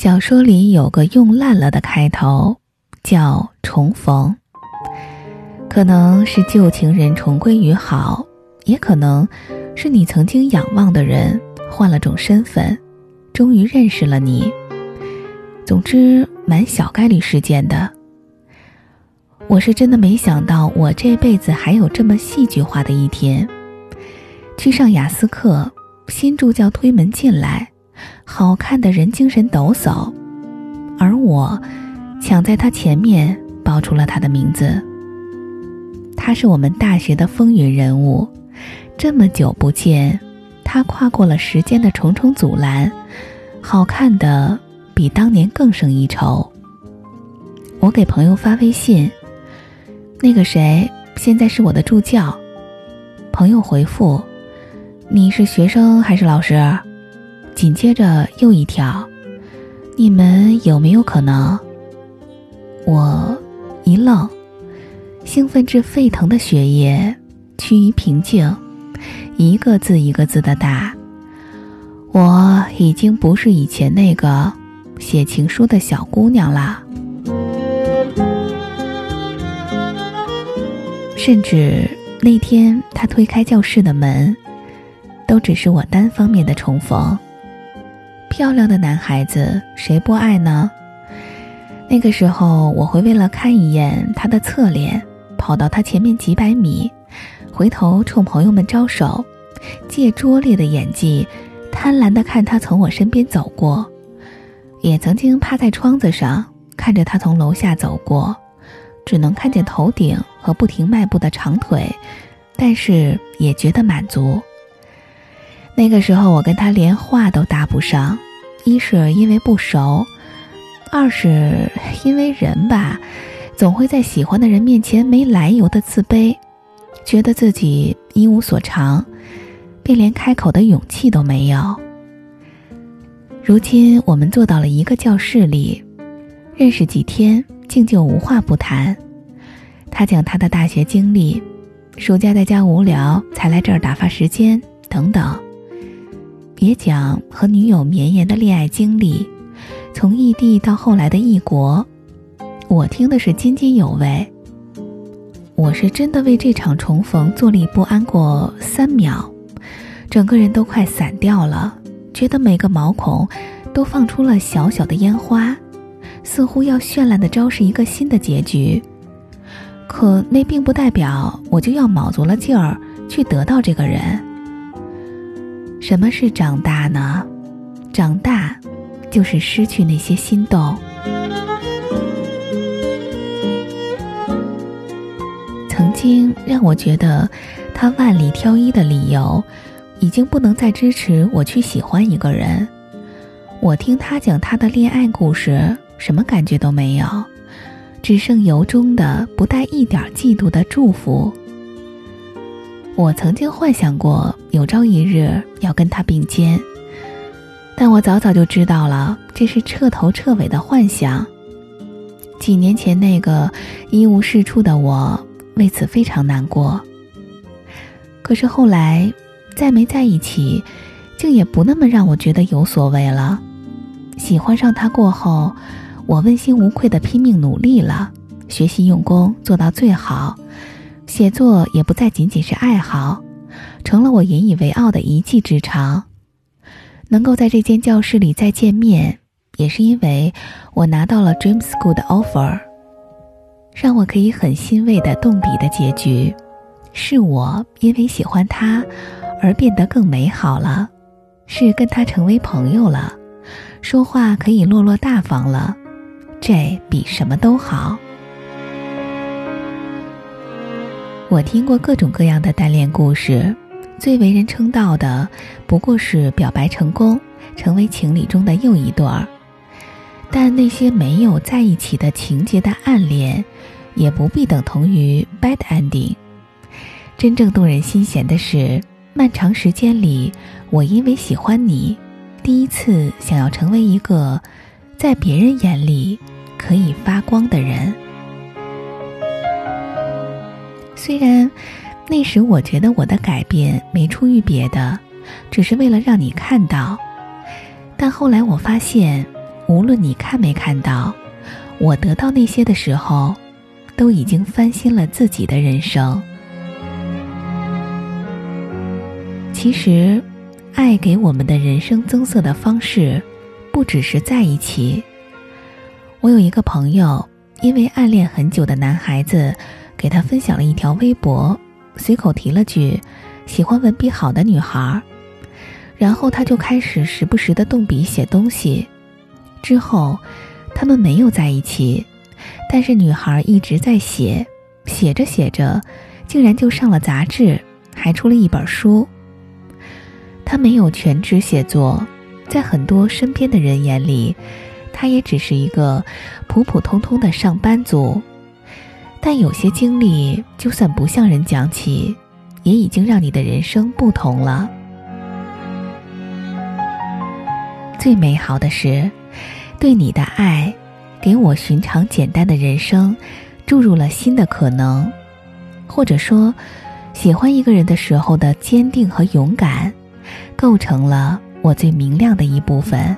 小说里有个用烂了的开头，叫重逢。可能是旧情人重归于好，也可能是你曾经仰望的人换了种身份，终于认识了你。总之，蛮小概率事件的。我是真的没想到，我这辈子还有这么戏剧化的一天。去上雅思课，新助教推门进来，好看的人精神抖擞，而我抢在他前面报出了他的名字。他是我们大学的风云人物，这么久不见，他跨过了时间的重重阻拦，好看的。比当年更胜一筹。我给朋友发微信，那个谁现在是我的助教。朋友回复：“你是学生还是老师？”紧接着又一条：“你们有没有可能？”我一愣，兴奋至沸腾的血液趋于平静，一个字一个字的打。我已经不是以前那个。写情书的小姑娘啦，甚至那天他推开教室的门，都只是我单方面的重逢。漂亮的男孩子谁不爱呢？那个时候我会为了看一眼他的侧脸，跑到他前面几百米，回头冲朋友们招手，借拙劣的演技，贪婪的看他从我身边走过。也曾经趴在窗子上看着他从楼下走过，只能看见头顶和不停迈步的长腿，但是也觉得满足。那个时候我跟他连话都搭不上，一是因为不熟，二是因为人吧，总会在喜欢的人面前没来由的自卑，觉得自己一无所长，便连开口的勇气都没有。如今我们坐到了一个教室里，认识几天，竟就无话不谈。他讲他的大学经历，暑假在家无聊才来这儿打发时间等等，也讲和女友绵延的恋爱经历，从异地到后来的异国，我听的是津津有味。我是真的为这场重逢坐立不安过三秒，整个人都快散掉了。觉得每个毛孔都放出了小小的烟花，似乎要绚烂的昭示一个新的结局。可那并不代表我就要卯足了劲儿去得到这个人。什么是长大呢？长大，就是失去那些心动。曾经让我觉得他万里挑一的理由。已经不能再支持我去喜欢一个人。我听他讲他的恋爱故事，什么感觉都没有，只剩由衷的、不带一点嫉妒的祝福。我曾经幻想过有朝一日要跟他并肩，但我早早就知道了，这是彻头彻尾的幻想。几年前那个一无是处的我，为此非常难过。可是后来。再没在一起，竟也不那么让我觉得有所谓了。喜欢上他过后，我问心无愧的拼命努力了，学习用功做到最好，写作也不再仅仅是爱好，成了我引以为傲的一技之长。能够在这间教室里再见面，也是因为我拿到了 Dream School 的 offer，让我可以很欣慰的动笔的结局，是我因为喜欢他。而变得更美好了，是跟他成为朋友了，说话可以落落大方了，这比什么都好。我听过各种各样的单恋故事，最为人称道的不过是表白成功，成为情侣中的又一对儿。但那些没有在一起的情节的暗恋，也不必等同于 bad ending。真正动人心弦的是。漫长时间里，我因为喜欢你，第一次想要成为一个在别人眼里可以发光的人。虽然那时我觉得我的改变没出于别的，只是为了让你看到，但后来我发现，无论你看没看到，我得到那些的时候，都已经翻新了自己的人生。其实，爱给我们的人生增色的方式，不只是在一起。我有一个朋友，因为暗恋很久的男孩子，给他分享了一条微博，随口提了句“喜欢文笔好的女孩”，然后他就开始时不时的动笔写东西。之后，他们没有在一起，但是女孩一直在写，写着写着，竟然就上了杂志，还出了一本书。他没有全职写作，在很多身边的人眼里，他也只是一个普普通通的上班族。但有些经历，就算不向人讲起，也已经让你的人生不同了。最美好的是，对你的爱，给我寻常简单的人生注入了新的可能，或者说，喜欢一个人的时候的坚定和勇敢。构成了我最明亮的一部分。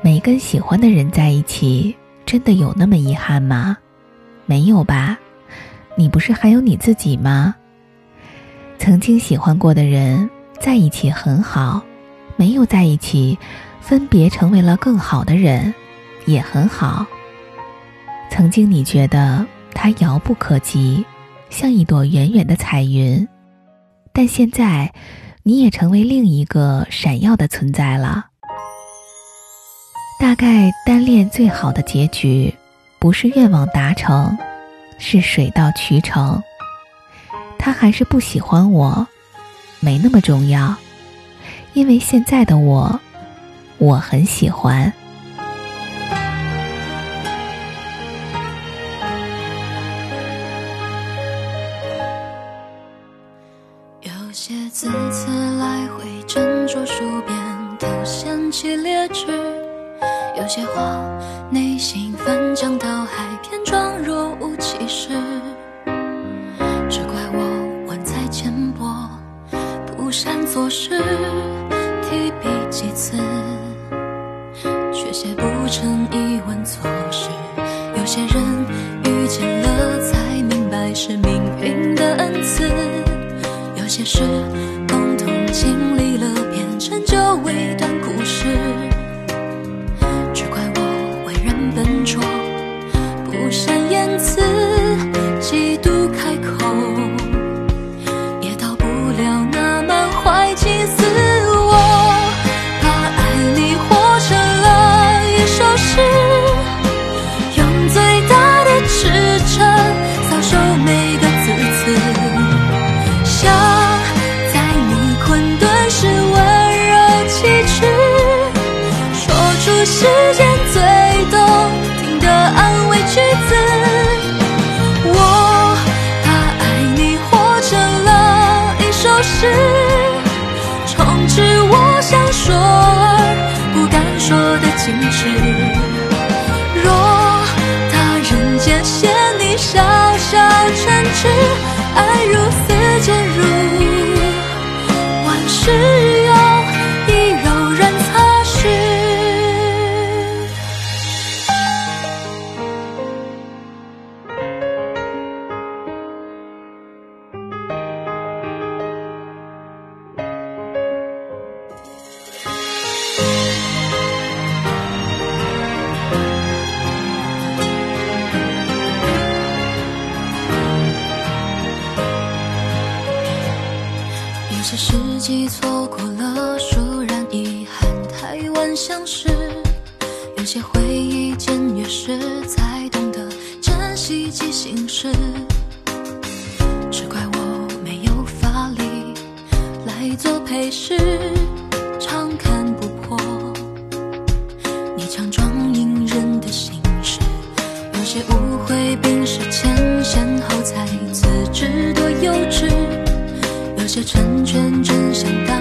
没跟喜欢的人在一起，真的有那么遗憾吗？没有吧？你不是还有你自己吗？曾经喜欢过的人在一起很好，没有在一起，分别成为了更好的人，也很好。曾经你觉得他遥不可及，像一朵远远的彩云。但现在，你也成为另一个闪耀的存在了。大概单恋最好的结局，不是愿望达成，是水到渠成。他还是不喜欢我，没那么重要，因为现在的我，我很喜欢。海，偏装若无其事。只怪我玩才浅薄，不善做事，提笔几次，却写不成一文错事。有些人遇见了才明白是命运的恩赐，有些事共同。经历了，变成就未段说的矜持。若他人间嫌你小小城池，爱如此坚如是时机错过了，倏然遗憾，太晚相识。有些回忆渐越时，才懂得珍惜记心事。只怪我没有法力来做陪饰，这成全，真相